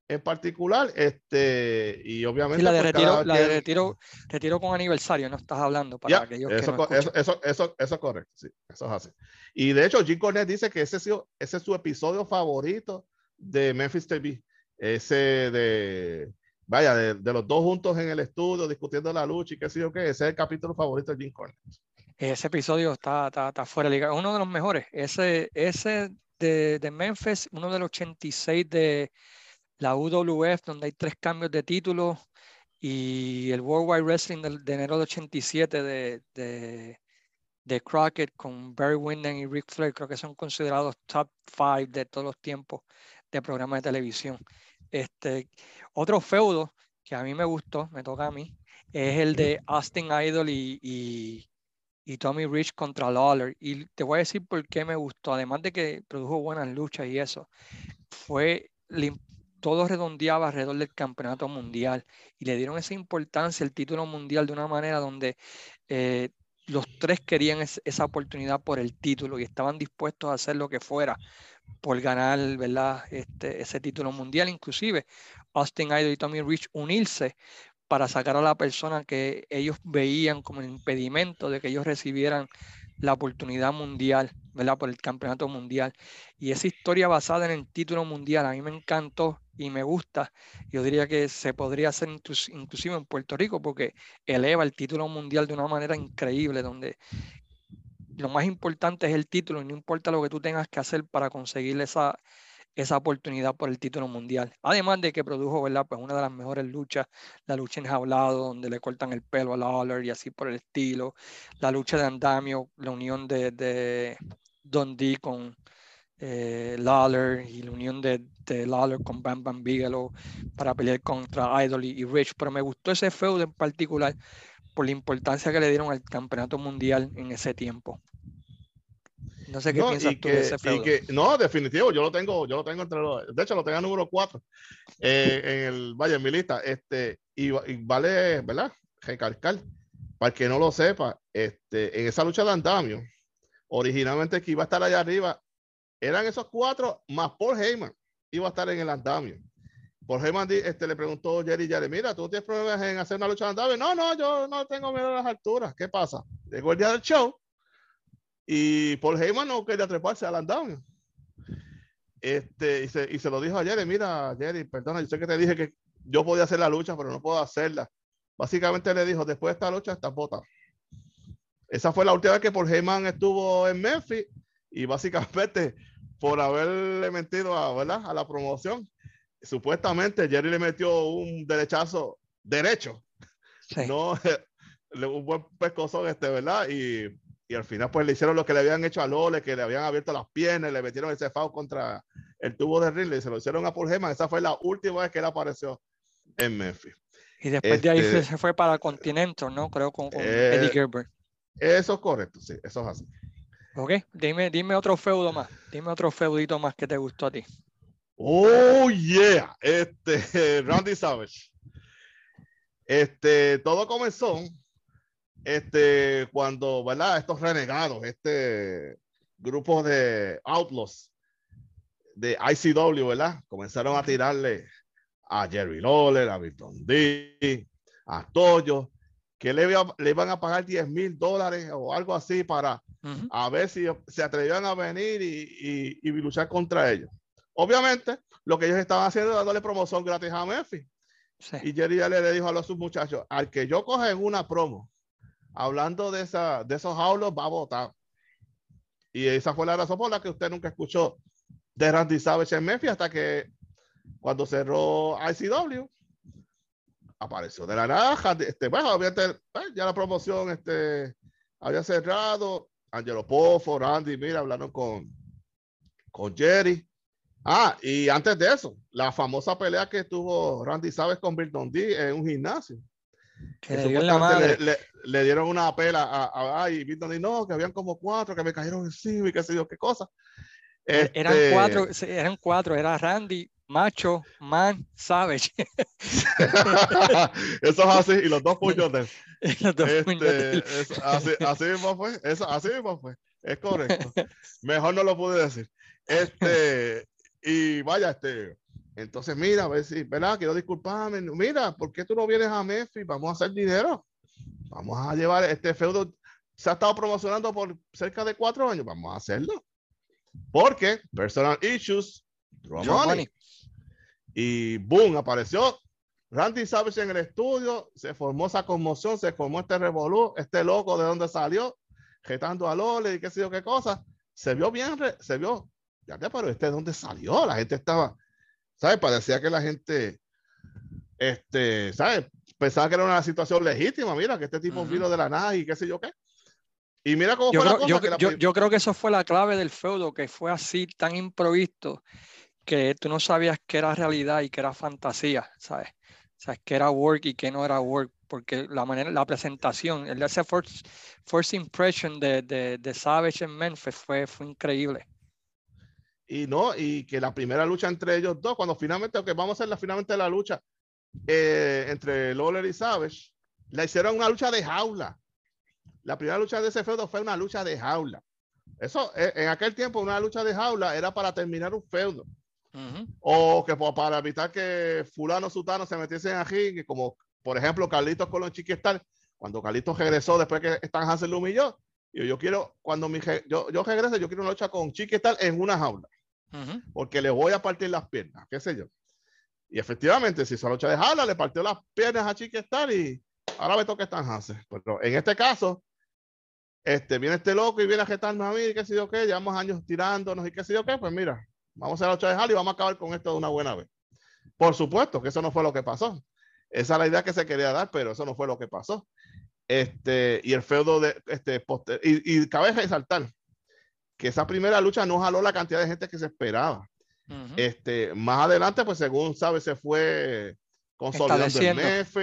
en particular, este, y obviamente. la de, pues, retiro, la de retiro, retiro, con aniversario, no estás hablando para aquellos eso, que eso, eso, eso, eso, es correcto, sí, eso es así. Y de hecho, Jim Cornette dice que ese, ese es su episodio favorito de Memphis TV. Ese de, vaya, de, de, los dos juntos en el estudio discutiendo la lucha y qué sé yo qué, ese es el capítulo favorito de Jim Cornette. Ese episodio está, está, está fuera de liga, uno de los mejores. Ese, ese de, de Memphis, uno de los 86 de la UWF, donde hay tres cambios de título, y el World Wide Wrestling de, enero de 87 de, de, de, Crockett con Barry Windham y Rick Flair, creo que son considerados top five de todos los tiempos de programas de televisión. Este, otro feudo que a mí me gustó, me toca a mí, es el de Austin Idol y, y Tommy Rich contra Lawler. Y te voy a decir por qué me gustó, además de que produjo buenas luchas y eso, fue todo redondeaba alrededor del campeonato mundial y le dieron esa importancia el título mundial de una manera donde eh, los tres querían esa oportunidad por el título y estaban dispuestos a hacer lo que fuera por ganar ¿verdad? Este, ese título mundial. Inclusive Austin Idol y Tommy Rich unirse para sacar a la persona que ellos veían como el impedimento de que ellos recibieran la oportunidad mundial, ¿verdad? Por el campeonato mundial. Y esa historia basada en el título mundial a mí me encantó y me gusta, yo diría que se podría hacer inclusive en Puerto Rico porque eleva el título mundial de una manera increíble, donde lo más importante es el título y no importa lo que tú tengas que hacer para conseguir esa, esa oportunidad por el título mundial. Además de que produjo, ¿verdad? Pues una de las mejores luchas, la lucha en jaulado, donde le cortan el pelo a Lawler y así por el estilo. La lucha de andamio, la unión de, de Don D con, eh, Lawler y la unión de, de, Lawler con Bam Bam Bigelow para pelear contra Idol y, Rich, pero me gustó ese feudo en particular por la importancia que le dieron al campeonato mundial en ese tiempo. No sé qué piensas tú de ese feudo. no, definitivo, yo lo tengo, yo lo tengo entre los, de hecho lo tengo número 4 eh, en el, vaya, en mi lista, este, y, vale, ¿verdad? Recalcar, para el que no lo sepa, este, en esa lucha de andamio, originalmente que iba a estar allá arriba eran esos cuatro más Paul Heyman. Iba a estar en el andamio. Paul Heyman este, le preguntó a Jerry Jerry, mira, ¿tú tienes problemas en hacer una lucha de andamio? No, no, yo no tengo miedo a las alturas. ¿Qué pasa? Llegó el día del show y Paul Heyman no quería treparse al andamio. Este, y, se, y se lo dijo a Jerry, mira, Jerry, perdona, yo sé que te dije que yo podía hacer la lucha, pero no puedo hacerla. Básicamente le dijo, después de esta lucha, estás bota. Esa fue la última vez que Paul Heyman estuvo en Memphis y básicamente por haberle mentido a, ¿verdad? a la promoción. Supuestamente Jerry le metió un derechazo derecho. No, un buen pescozón este, ¿verdad? Y, y, al final pues le hicieron lo que le habían hecho a Lole, que le habían abierto las piernas, le metieron ese foul contra el tubo de ring, y se lo hicieron a Paul Heyman. Esa fue la última vez que él apareció en Memphis. Y después de ahí este, se fue para Continental, ¿no? Creo con, eh, Eddie Gerber. Eso es correcto, sí, eso es así. Ok, dime, dime otro feudo más. Dime otro feudito más que te gustó a ti. Oh, yeah. Este, Randy Savage. Este, todo comenzó este, cuando, ¿verdad? Estos renegados, este grupo de outlaws, de ICW, ¿verdad? Comenzaron a tirarle a Jerry Lawler, a Milton D, a Toyo, que le, le iban a pagar 10 mil dólares o algo así para a ver si se atrevían a venir y, y, luchar contra ellos. Obviamente, lo que ellos estaban haciendo es dándole promoción gratis a Memphis. Y Jerry ya le dijo a los muchachos, al que yo coge en una promo, hablando de, esa, de esos jaulos, va a votar. Y esa fue la razón por la que usted nunca escuchó de Randy Savage en Memphis hasta que cuando cerró ICW, apareció de la nada. Este, bueno, obviamente, ya la promoción este, había cerrado. Angelo Poffo, Randy, mira, hablaron con, con Jerry. Ah, y antes de eso, la famosa pelea que tuvo Randy Savage con Bill D en un gimnasio. Que le, dieron una pela a, a, y D, no, que habían como cuatro que me cayeron encima y qué sé yo qué cosa. E, eran este cuatro, eran cuatro, era Randy, Macho, Man, Savage. Eso es así, y los dos puños de este, así, así mismo fue, eso, así mismo fue, es correcto. Mejor no lo pude decir. Este, y vaya, este, entonces mira, a ver si, ¿verdad? Quiero disculparme, mira, ¿por qué tú no vienes a Memphis? Vamos a hacer dinero. Vamos a llevar este feudo, se ha estado promocionando por cerca de cuatro años, vamos a hacerlo. Porque personal issues, money. Y boom, apareció Randy Savage en el estudio, se formó esa conmoción, se formó este revolú, este loco de donde salió, jetando a Lole y qué sé yo qué cosa. Se vio bien, se vio, ya te pero este de dónde salió, la gente estaba, ¿sabes? Parecía que la gente, este, ¿sabes? Pensaba que era una situación legítima, mira, que este tipo vino de la nada y qué sé yo qué. Y mira cómo yo fue creo, la cosa. Yo, creo que eso fue la clave del feudo, que fue así tan improvisto que tú no sabías que era realidad y que era fantasía, ¿sabes? ¿Sabes? Que era work y que no era work, porque la manera, la presentación, el ese first, first impression de, de, de, Savage en Memphis fue, fue increíble. Y no, y que la primera lucha entre ellos dos, cuando finalmente, que vamos a hacer la, finalmente la lucha eh, entre Lawler y Savage, la hicieron una lucha de jaula la primera lucha de ese feudo fue una lucha de jaula. Eso, eh, en aquel tiempo, una lucha de jaula era para terminar un feudo. O que para evitar que fulano sutano se metiesen aquí, como por ejemplo Carlitos Colón Chiquistal, cuando Carlitos regresó después que Stan Hansen lo humilló, yo, yo quiero, cuando mi, yo, yo regrese, yo quiero una lucha con Chiquistal en una jaula, porque le voy a partir las piernas, qué sé yo. Y efectivamente, si lucha de jaula, le partió las piernas a Chiquistal y ahora me toca Stan Hansen. Pero en este caso, este, viene este loco y viene a jetarnos a mí, y qué sé yo qué, llevamos años tirándonos y qué sé yo qué, pues mira, vamos a la de y vamos a acabar con esto de una buena vez. Por supuesto que eso no fue lo que pasó. Esa es la idea que se quería dar, pero eso no fue lo que pasó. Este, y el feudo de este y, y cabe resaltar que esa primera lucha no jaló la cantidad de gente que se esperaba. Este, más adelante, pues según sabe, se fue consolidando el NF.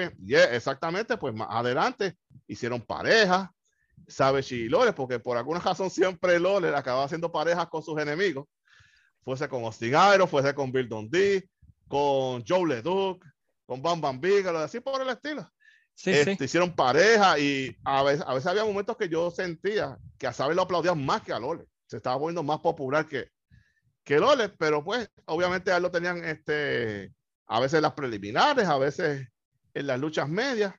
exactamente, pues más adelante hicieron pareja, sabe si Lore, porque por alguna razón siempre Lore acaba haciendo parejas con sus enemigos. Fuese con Austin Aero, fuese con Bill Dundee, con Joe LeDuc, con Bam Bam Bigelow, así por el estilo. Sí, este, Hicieron pareja y a veces, a veces había momentos que yo sentía que a Sabe lo aplaudían más que a Lole. Se estaba volviendo más popular que, que Lole, pero pues obviamente a él lo tenían este, a veces las preliminares, a veces en las luchas medias.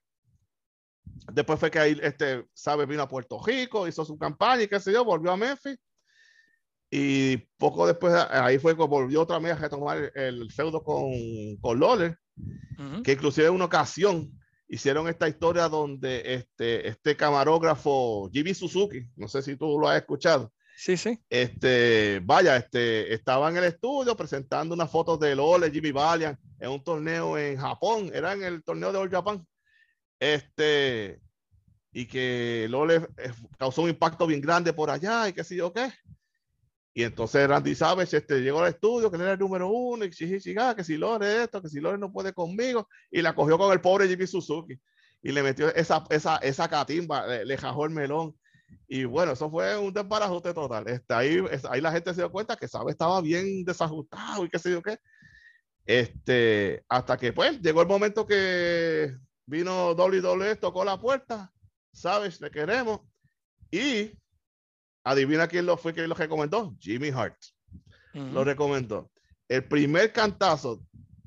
Después fue que ahí, este, sabe, vino a Puerto Rico, hizo su campaña y qué sé yo, volvió a Memphis. Y poco después, ahí fue que volvió otra vez a retomar el, feudo con, con Loller, que inclusive en una ocasión hicieron esta historia donde este, este camarógrafo Jimmy Suzuki, no sé si tú lo has escuchado. Sí, sí. Este, vaya, este, estaba en el estudio presentando unas fotos de Loller, Jimmy Valiant, en un torneo en Japón, era en el torneo de All Japan. Este, y que Lole eh, causó un impacto bien grande por allá y qué sé yo qué. Y entonces Randy Savage este, llegó al estudio, que él era el número uno, y ah, que si Lore esto, que si Lore no puede conmigo, y la cogió con el pobre Jimmy Suzuki, y le metió esa, esa, esa catimba, le, le jajó el melón. Y bueno, eso fue un desbarajote total. Este, ahí, ahí la gente se dio cuenta que Sabe estaba bien desajustado y qué sé yo qué. Este, hasta que pues llegó el momento que vino WWE, tocó la puerta, sabes, le queremos. Y adivina quién lo fue que lo recomendó, Jimmy Hart. lo recomendó. El primer cantazo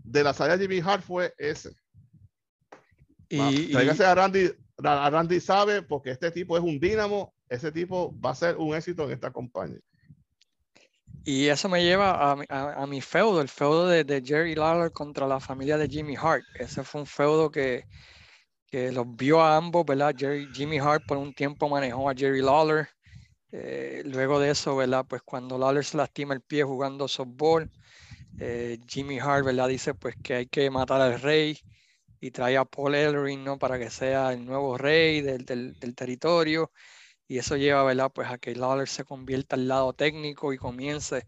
de la salida de Jimmy Hart fue ese. Y, Tráigase a Randy, a Randy sabe, porque este tipo es un dínamo, ese tipo va a ser un éxito en esta compañía. Y eso me lleva a, mi feudo, el feudo de, Jerry Lawler contra la familia de Jimmy Hart. Ese fue un feudo que, que los vio a ambos, ¿verdad? Jerry, Jimmy Hart por un tiempo manejó a Jerry Lawler. Eh, luego de eso, ¿verdad? Pues cuando Lawler se lastima el pie jugando softball, eh, Jimmy Hart, ¿verdad? Dice pues que hay que matar al rey y trae a Paul Ellering, ¿no? Para que sea el nuevo rey del, del, del territorio y eso lleva, ¿verdad? Pues a que Lawler se convierta al lado técnico y comience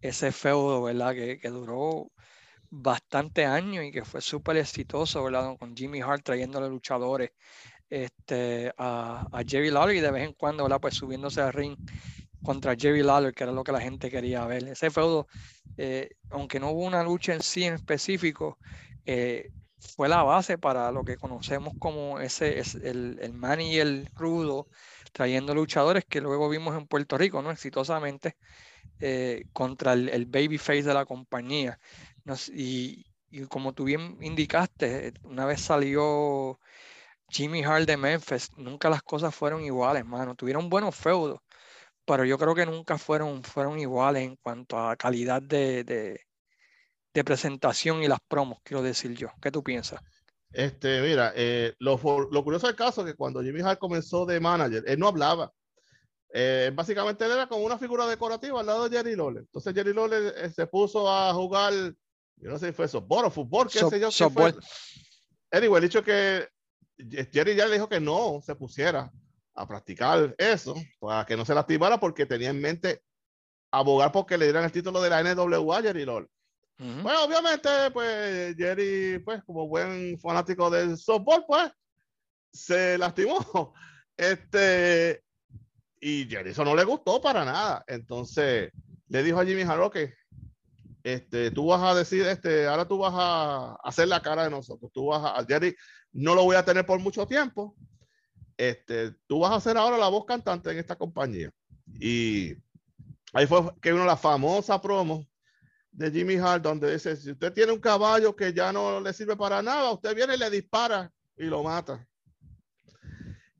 ese feudo, ¿verdad? Que, que duró bastante años y que fue súper exitoso, ¿verdad? Con Jimmy Hart trayéndole luchadores este, a, a, Jerry Lawler y de vez en cuando, ¿verdad? Pues subiéndose al ring contra Jerry Lawler, que era lo que la gente quería ver. Ese feudo, eh, aunque no hubo una lucha en sí en específico, eh, fue la base para lo que conocemos como ese, es el, el man y el rudo trayendo luchadores que luego vimos en Puerto Rico, ¿no? Exitosamente eh, contra el, el babyface de la compañía. y, como tú bien indicaste, una vez salió Jimmy Hart de Memphis, nunca las cosas fueron iguales, mano. Tuvieron buenos feudos, pero yo creo que nunca fueron, fueron iguales en cuanto a calidad de, de, de presentación y las promos, quiero decir yo. ¿Qué tú piensas? Este, mira, eh, lo, lo, curioso del caso es que cuando Jimmy Hart comenzó de manager, él no hablaba. Eh, básicamente él era como una figura decorativa al lado de Jerry Lawler. Entonces Jerry Lawler eh, se puso a jugar, yo no sé si fue softball o fútbol, qué sé yo. Qué fue. Anyway, dicho que Jerry ya le dijo que no se pusiera a practicar eso, para que no se lastimara porque tenía en mente abogar porque le dieran el título de la NWA a Jerry Lawler. Bueno, obviamente, pues Jerry, pues como buen fanático del softball, pues se lastimó. Este, y Jerry eso no le gustó para nada. Entononces le dijo a Jimmy Hart, que este, tú vas a decir, este, ahora tú vas a hacer la cara de nosotros. Tú vas a, Jerry no lo voy a tener por mucho tiempo. Este, tú vas a ser ahora la voz cantante en esta compañía. Y ahí fue que vino la famosa promo de Jimmy Hart, donde dice, si usted tiene un caballo que ya no le sirve para nada, usted viene y le dispara y lo mata.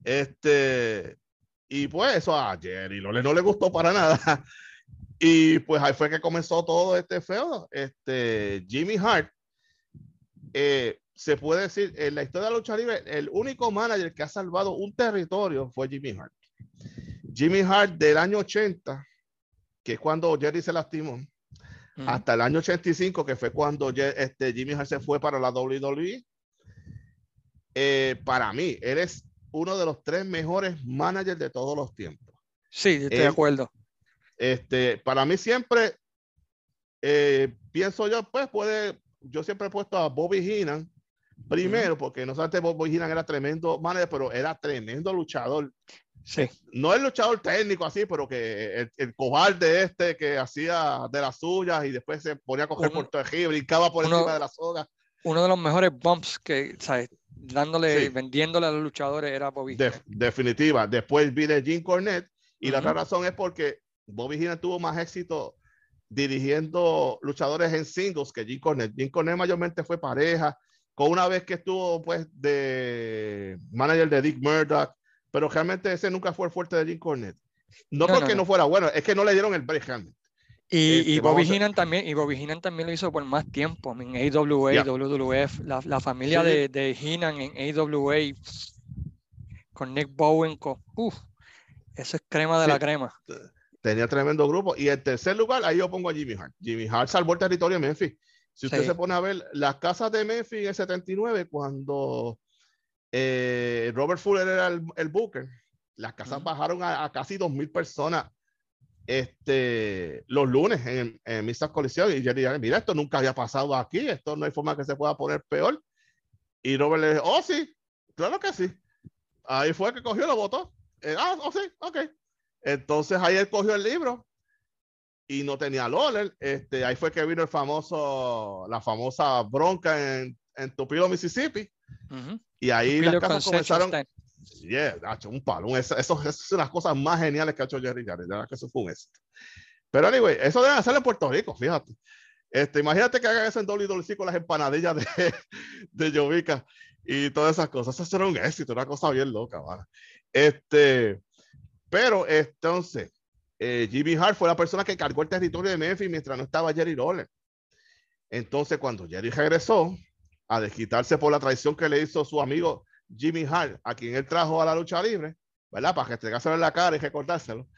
Este, y pues eso a Jerry no le, no le gustó para nada. Y pues ahí fue que comenzó todo este feudo. Este, Jimmy Hart, eh, se puede decir, en la historia de la lucha libre, el único manager que ha salvado un territorio fue Jimmy Hart. Jimmy Hart del año 80, que es cuando Jerry se lastimó, hasta el año 85, que fue cuando este, Jimmy Hart se fue para la WWE. Eh, para mí, eres uno de los tres mejores managers de todos los tiempos. Sí, estoy de acuerdo. Este, para mí siempre, eh, pienso yo, pues puede, yo siempre he puesto a Bobby Heenan primero, porque no solamente Bobby Heenan era tremendo manager, pero era tremendo luchador. Sí. No el luchador técnico así, pero que el, el cobarde este que hacía de las suyas y después se ponía a coger por todo el brincaba por encima de la soga. Uno de los mejores bumps que, ¿sabes? Dándole, vendiéndole a los luchadores era Bobby Definitiva. Después viene Jim Cornette y la otra razón es porque Bobby Heenan tuvo más éxito dirigiendo luchadores en singles que Jim Cornette. Jim Cornette mayormente fue pareja, con una vez que estuvo pues de manager de Dick Murdoch, pero realmente ese nunca fue el fuerte de Jim Cornette. No, porque no, fuera bueno, es que no le dieron el break Y, y, este, Bobby Heenan también, y Bobby Heenan también lo hizo por más tiempo. En AWA, WWF, la, la familia de, de Heenan en AWA con Nick Bowen, con, uf, eso es crema de la crema. Tenía tremendo grupo. Y en tercer lugar, ahí yo pongo a Jimmy Hart. Jimmy Hart salvó el territorio de Memphis. Si usted se pone a ver las casas de Memphis en el 79, cuando eh, Robert Fuller era el, el Booker. Las casas bajaron a, a casi 2.000 personas este, los lunes en, en Misas Colisión. Y Jerry mira, esto nunca había pasado aquí. Esto no hay forma que se pueda poner peor. Y Robert le dijo, oh, sí, claro que sí. Ahí fue que cogió, lo votó. Eh, ah, oh, sí, ok. Entonces ahí él cogió el libro y no tenía Loller. Este, ahí fue que vino el famoso, la famosa bronca en, en Tupilo, Mississippi. Y ahí las casas comenzaron. Yeah, un palo. Eso, eso, es una de las cosas más geniales que ha hecho Jerry Jarrett. que eso fue un éxito. Pero anyway, eso debe hacerlo en Puerto Rico, fíjate. Este, imagínate que hagan eso en WWC con las empanadillas de, de Jovica y todas esas cosas. Eso será un éxito, una cosa bien loca, ¿vale? Este, pero entonces, eh, Jimmy Hart fue la persona que cargó el territorio de Memphis mientras no estaba Jerry Lawler. Entonces, cuando Jerry regresó a desquitarse por la traición que le hizo su amigo Jimmy Hart, a quien él trajo a la lucha libre, ¿verdad? Para que entregárselo en la cara y recordárselo.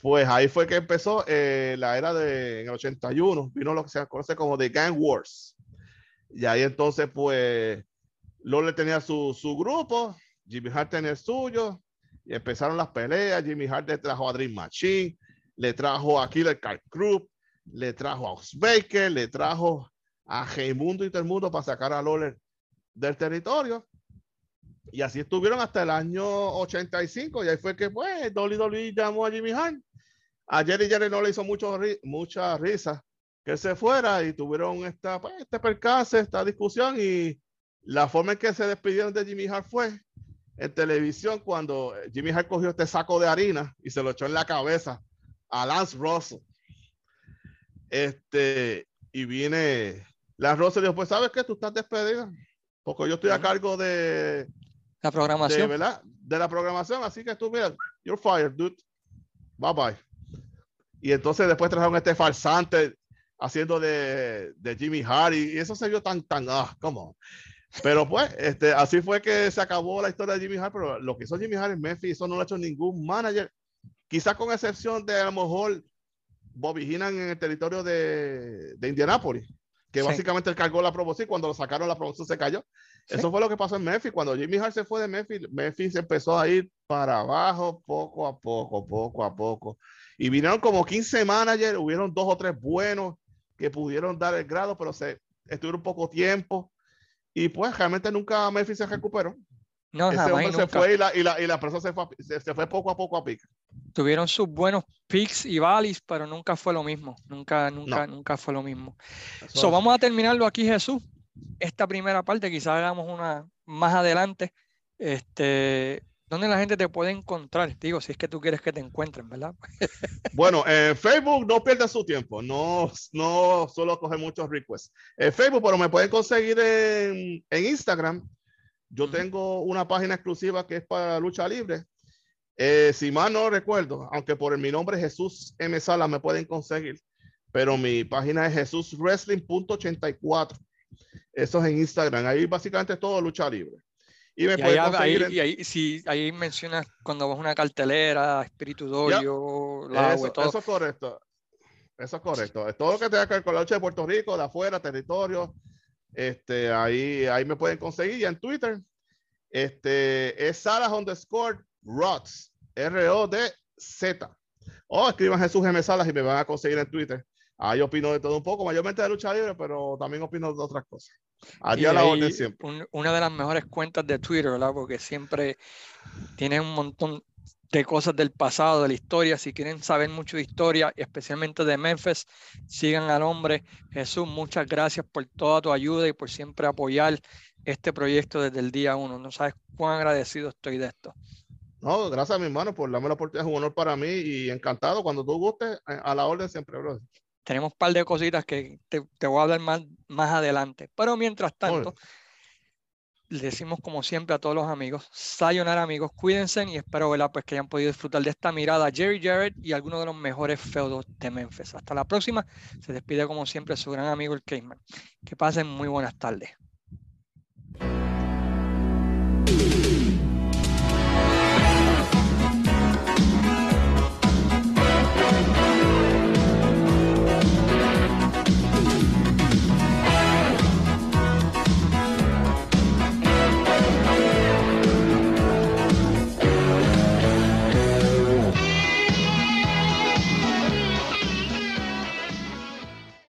Pues ahí fue que empezó eh, la era de en el 81, vino lo que se conoce como The Gang Wars. Y ahí entonces, pues, Lawler tenía su, su grupo, Jimmy Hart tenía el suyo, y empezaron las peleas. Jimmy Hart le trajo a Dream Machine, le trajo a Killer Car Group, le trajo a Ox Baker, le trajo a Heimundo y todo para sacar a Lawler del territorio. Y así estuvieron hasta el año 85. Y ahí fue que, pues, WWE llamó a Jimmy Hart. A Jerry Jerry no le hizo mucho, mucha risa que se fuera y tuvieron esta, pues, este percance, esta discusión. Y la forma en que se despidieron de Jimmy Hart fue en televisión cuando Jimmy Hart cogió este saco de harina y se lo echó en la cabeza a Lance Russell. Este, y viene Russell y dijo, pues, ¿sabes qué? Tú estás despedida. Porque yo estoy a cargo de... La programación. De, ¿verdad? de la programación, así que tú, mira, you're fired, dude. Bye bye. Y entonces después trajeron este farsante haciendo de, de Jimmy Hart y, eso se vio tan, tan, ah, como. Pero pues, este, así fue que se acabó la historia de Jimmy Hart, pero lo que hizo Jimmy Hart en Memphis, eso no lo ha hecho ningún manager, quizás con excepción de a lo mejor Bobby Heenan en el territorio de, de Indianápolis, que básicamente él cargó la promoción y cuando lo sacaron la promoción se cayó. Eso fue lo que pasó en Memphis. Cuando Jimmy Hart se fue de Memphis, Memphis empezó a ir para abajo poco a poco, poco a poco. Y vinieron como 15 managers, hubieron dos o tres buenos que pudieron dar el grado, pero se estuvieron poco tiempo y pues realmente nunca Memphis se recuperó. No, Ese hombre se fue y la, y la, y la se fue, se, fue poco a poco a pique. Tuvieron sus buenos picks y valleys, pero nunca fue lo mismo. Nunca, nunca, nunca fue lo mismo. So, vamos a terminarlo aquí, Jesús. Esta primera parte, quizás hagamos una más adelante. Este, ¿Dónde la gente te puede encontrar? Digo, si es que tú quieres que te encuentren, ¿verdad? bueno, en Facebook no pierdas su tiempo, no, no solo coge muchos requests. En Facebook, pero me pueden conseguir en, en Instagram. Yo tengo una página exclusiva que es para lucha libre. Eh, si mal no recuerdo, aunque por mi nombre Jesús M. Sala me pueden conseguir, pero mi página es jesuswrestling.84. Eso es en Instagram. Ahí básicamente es todo lucha libre. Y, me ahí, y ahí, si ahí mencionas cuando vas a una cartelera, Espíritu Dorio, eso, todo. Eso es correcto. Eso es correcto. Todo lo que tenga que ver con la lucha de Puerto Rico, de afuera, territorio, este, ahí, ahí me pueden conseguir. Y en Twitter, este, es Sarah underscore Rods, R-O-D-Z. O escriban Jesús M. Salas y me van a conseguir en Twitter. Ahí opino de todo un poco, mayormente de lucha libre, pero también opino de otras cosas. Allá la orden siempre. una de las mejores cuentas de Twitter, ¿verdad? Porque siempre tiene un montón de cosas del pasado, de la historia. Si quieren saber mucho de historia, especialmente de Memphis, sigan al hombre. Jesús, muchas gracias por toda tu ayuda y por siempre apoyar este proyecto desde el día uno. No sabes cuán agradecido estoy de esto. No, gracias a mi hermano por darme la oportunidad. Es un honor para mí y encantado. Cuando tú gustes, a la orden siempre, bro tenemos un par de cositas que te, voy a hablar más, más adelante. Pero mientras tanto, le decimos como siempre a todos los amigos, sayonara amigos, cuídense y espero pues, que hayan podido disfrutar de esta mirada Jerry Jarrett y algunos de los mejores feudos de Memphis. Hasta la próxima. Se despide como siempre su gran amigo el Cayman. Que pasen muy buenas tardes.